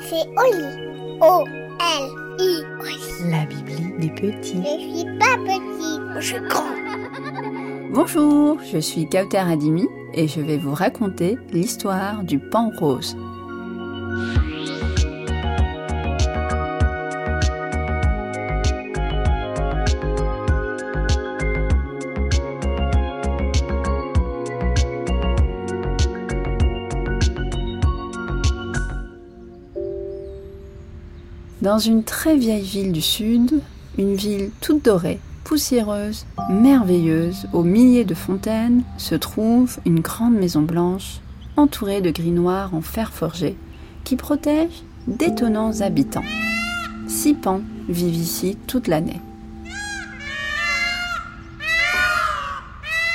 C'est Oli. O-L-I. La Bibli des petits. Je suis pas petit, je suis grand. Bonjour, je suis Kauter Adimi et je vais vous raconter l'histoire du pan rose. Dans une très vieille ville du sud, une ville toute dorée, poussiéreuse, merveilleuse, aux milliers de fontaines, se trouve une grande maison blanche, entourée de gris noirs en fer forgé, qui protège d'étonnants habitants. Six pans vivent ici toute l'année.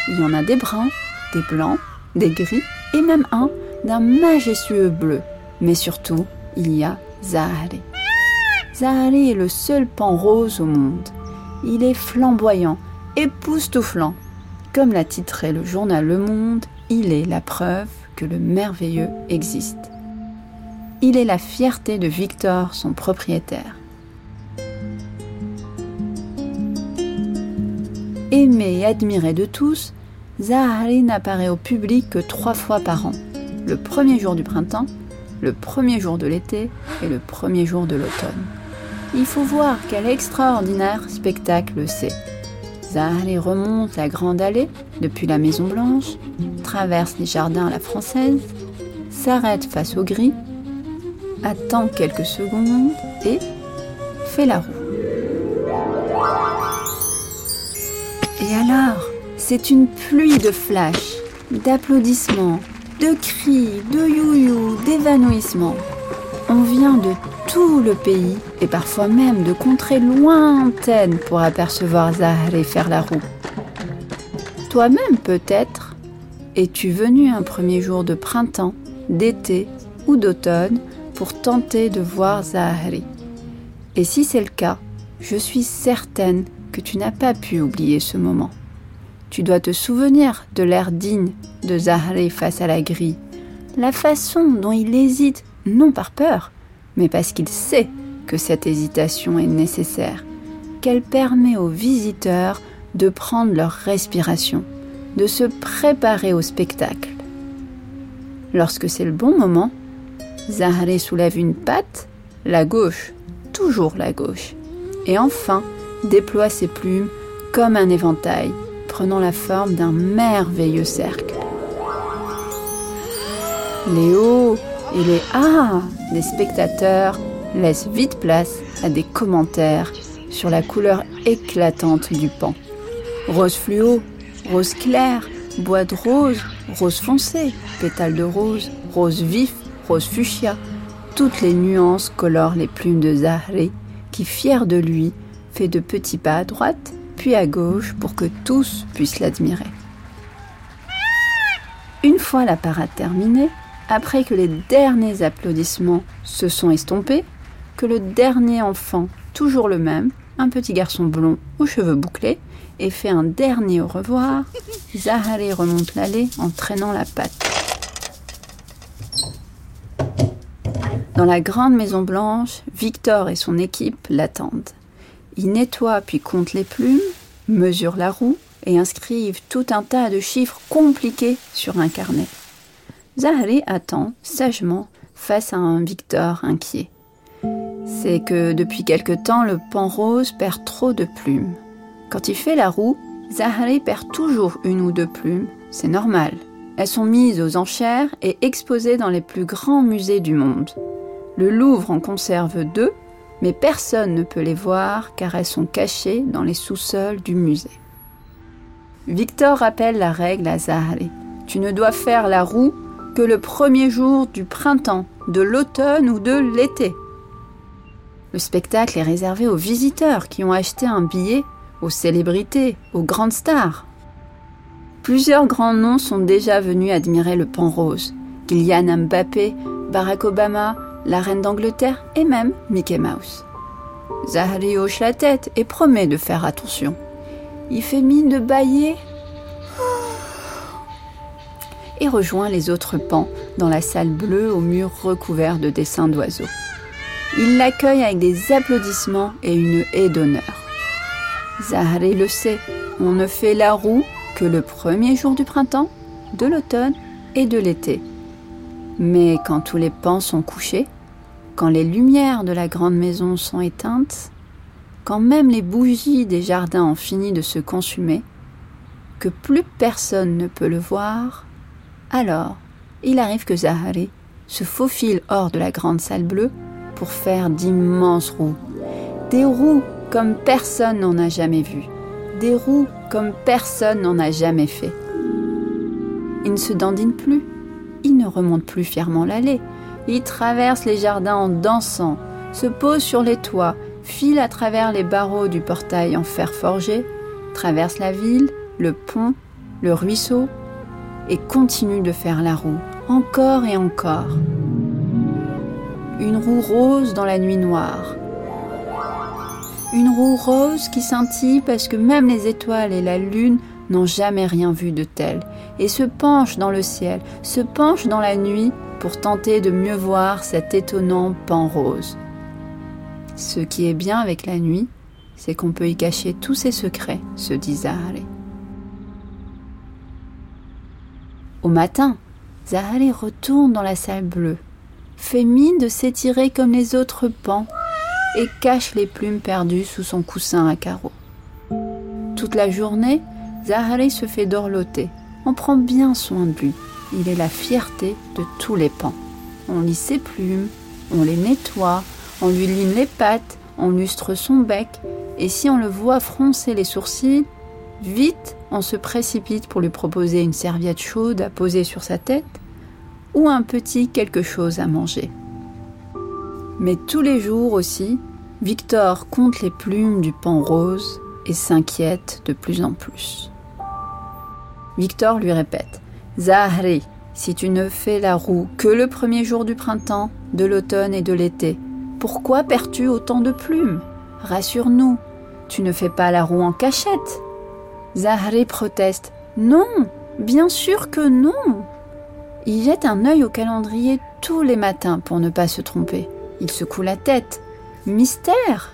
Il y en a des bruns, des blancs, des gris et même un d'un majestueux bleu. Mais surtout, il y a Zahari. Zahari est le seul pan rose au monde. Il est flamboyant, époustouflant. Comme l'a titré le journal Le Monde, il est la preuve que le merveilleux existe. Il est la fierté de Victor, son propriétaire. Aimé et admiré de tous, Zahari n'apparaît au public que trois fois par an. Le premier jour du printemps, le premier jour de l'été et le premier jour de l'automne. Il faut voir quel extraordinaire spectacle c'est. Zahari remonte la grande allée depuis la Maison Blanche, traverse les jardins à la française, s'arrête face au gris, attend quelques secondes et fait la roue. Et alors, c'est une pluie de flashs, d'applaudissements, de cris, de you d'évanouissements. On vient de tout le pays et parfois même de contrées lointaines pour apercevoir Zahari faire la roue. Toi-même peut-être es-tu venu un premier jour de printemps, d'été ou d'automne pour tenter de voir Zahari. Et si c'est le cas, je suis certaine que tu n'as pas pu oublier ce moment. Tu dois te souvenir de l'air digne de Zahari face à la grille, la façon dont il hésite, non par peur, mais parce qu'il sait que cette hésitation est nécessaire, qu'elle permet aux visiteurs de prendre leur respiration, de se préparer au spectacle. Lorsque c'est le bon moment, Zahari soulève une patte, la gauche, toujours la gauche, et enfin déploie ses plumes comme un éventail, prenant la forme d'un merveilleux cercle. Hauts et les ah des spectateurs laissent vite place à des commentaires sur la couleur éclatante du pan. Rose fluo, rose clair, bois de rose, rose foncé, pétales de rose, rose vif, rose fuchsia. Toutes les nuances colorent les plumes de Zahri qui, fier de lui, fait de petits pas à droite, puis à gauche pour que tous puissent l'admirer. Une fois la parade terminée, après que les derniers applaudissements se sont estompés, que le dernier enfant, toujours le même, un petit garçon blond aux cheveux bouclés, ait fait un dernier au revoir, Zahari remonte l'allée en traînant la patte. Dans la grande maison blanche, Victor et son équipe l'attendent. Ils nettoient puis comptent les plumes, mesurent la roue et inscrivent tout un tas de chiffres compliqués sur un carnet. Zahari attend sagement face à un Victor inquiet. C'est que depuis quelque temps, le pan rose perd trop de plumes. Quand il fait la roue, Zahari perd toujours une ou deux plumes. C'est normal. Elles sont mises aux enchères et exposées dans les plus grands musées du monde. Le Louvre en conserve deux, mais personne ne peut les voir car elles sont cachées dans les sous-sols du musée. Victor rappelle la règle à Zahari. Tu ne dois faire la roue que le premier jour du printemps, de l'automne ou de l'été. Le spectacle est réservé aux visiteurs qui ont acheté un billet, aux célébrités, aux grandes stars. Plusieurs grands noms sont déjà venus admirer le pan rose. Kylian Mbappé, Barack Obama, la reine d'Angleterre et même Mickey Mouse. Zahari hoche la tête et promet de faire attention. Il fait mine de bailler et rejoint les autres pans dans la salle bleue aux murs recouverts de dessins d'oiseaux. Il l'accueille avec des applaudissements et une haie d'honneur. Zahari le sait, on ne fait la roue que le premier jour du printemps, de l'automne et de l'été. Mais quand tous les pans sont couchés, quand les lumières de la grande maison sont éteintes, quand même les bougies des jardins ont fini de se consumer, que plus personne ne peut le voir, alors il arrive que Zahari se faufile hors de la grande salle bleue pour faire d'immenses roues. Des roues comme personne n'en a jamais vu. Des roues comme personne n'en a jamais fait. Il ne se dandine plus. Il ne remonte plus fièrement l'allée. Il traverse les jardins en dansant, se pose sur les toits, file à travers les barreaux du portail en fer forgé, traverse la ville, le pont, le ruisseau, et continue de faire la roue, encore et encore. Une roue rose dans la nuit noire. Une roue rose qui scintille parce que même les étoiles et la lune n'ont jamais rien vu de tel, et se penchent dans le ciel, se penchent dans la nuit pour tenter de mieux voir cet étonnant pan rose. Ce qui est bien avec la nuit, c'est qu'on peut y cacher tous ses secrets, se dit Zahari. Au matin, Zahari retourne dans la salle bleue, fait mine de s'étirer comme les autres pans et cache les plumes perdues sous son coussin à carreaux. Toute la journée, Zahari se fait dorloter. On prend bien soin de lui. Il est la fierté de tous les pans. On lit ses plumes, on les nettoie, on lui line les pattes, on lustre son bec, et si on le voit froncer les sourcils, vite on se précipite pour lui proposer une serviette chaude à poser sur sa tête ou un petit quelque chose à manger. Mais tous les jours aussi, Victor compte les plumes du pan rose et s'inquiète de plus en plus. Victor lui répète Zahri, si tu ne fais la roue que le premier jour du printemps, de l'automne et de l'été, pourquoi perds-tu autant de plumes? Rassure-nous, tu ne fais pas la roue en cachette. Zahri proteste. Non, bien sûr que non. Il jette un œil au calendrier tous les matins pour ne pas se tromper. Il secoue la tête. Mystère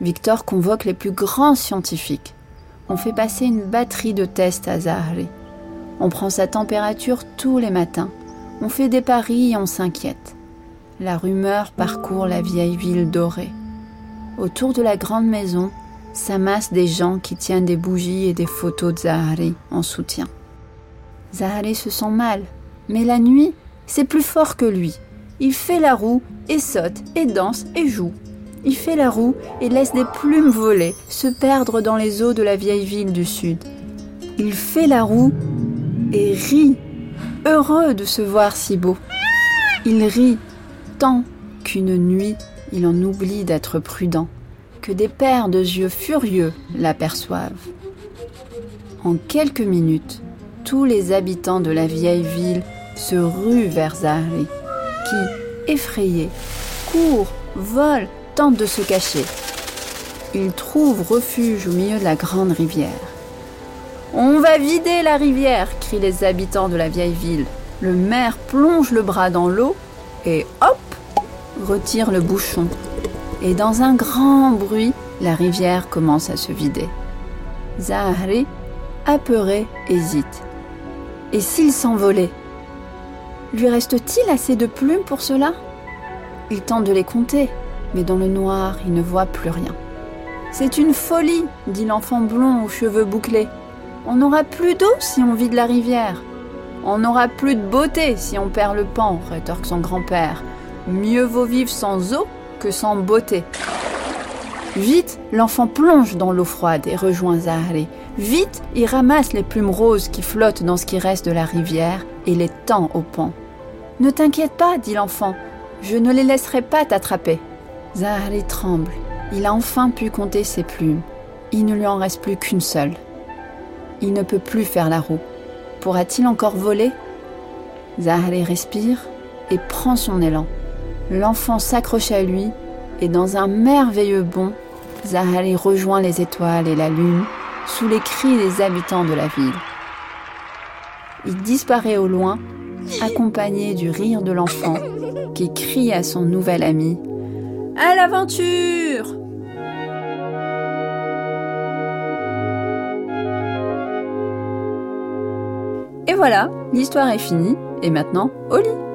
Victor convoque les plus grands scientifiques. On fait passer une batterie de tests à Zahri. On prend sa température tous les matins. On fait des paris et on s'inquiète. La rumeur parcourt la vieille ville dorée. Autour de la grande maison, s'amassent des gens qui tiennent des bougies et des photos de Zahari en soutien. Zahari se sent mal, mais la nuit, c'est plus fort que lui. Il fait la roue et saute et danse et joue. Il fait la roue et laisse des plumes voler, se perdre dans les eaux de la vieille ville du sud. Il fait la roue et rit, heureux de se voir si beau. Il rit tant qu'une nuit, il en oublie d'être prudent que des paires de yeux furieux l'aperçoivent. En quelques minutes, tous les habitants de la vieille ville se ruent vers Zahri, qui, effrayé, court, vole, tente de se cacher. Il trouve refuge au milieu de la grande rivière. On va vider la rivière, crient les habitants de la vieille ville. Le maire plonge le bras dans l'eau et hop, retire le bouchon et dans un grand bruit, la rivière commence à se vider. Zahri, apeuré, hésite. Et s'il s'envolait? Lui reste-t-il assez de plumes pour cela? Il tente de les compter, mais dans le noir, il ne voit plus rien. C'est une folie, dit l'enfant blond aux cheveux bouclés. On n'aura plus d'eau si on vide la rivière. On n'aura plus de beauté si on perd le pan, rétorque son grand-père. Mieux vaut vivre sans eau sans beauté. Vite, l'enfant plonge dans l'eau froide et rejoint Zahri. Vite, il ramasse les plumes roses qui flottent dans ce qui reste de la rivière et les tend au pont. Ne t'inquiète pas, dit l'enfant, je ne les laisserai pas t'attraper. Zahri tremble. Il a enfin pu compter ses plumes. Il ne lui en reste plus qu'une seule. Il ne peut plus faire la roue. Pourra-t-il encore voler? Zahri respire et prend son élan. L'enfant s'accroche à lui et dans un merveilleux bond, Zahali rejoint les étoiles et la lune sous les cris des habitants de la ville. il disparaît au loin, accompagné du rire de l'enfant qui crie à son nouvel ami À l'aventure Et voilà, l'histoire est finie, et maintenant, au lit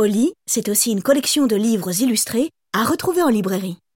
Oli, c'est aussi une collection de livres illustrés à retrouver en librairie.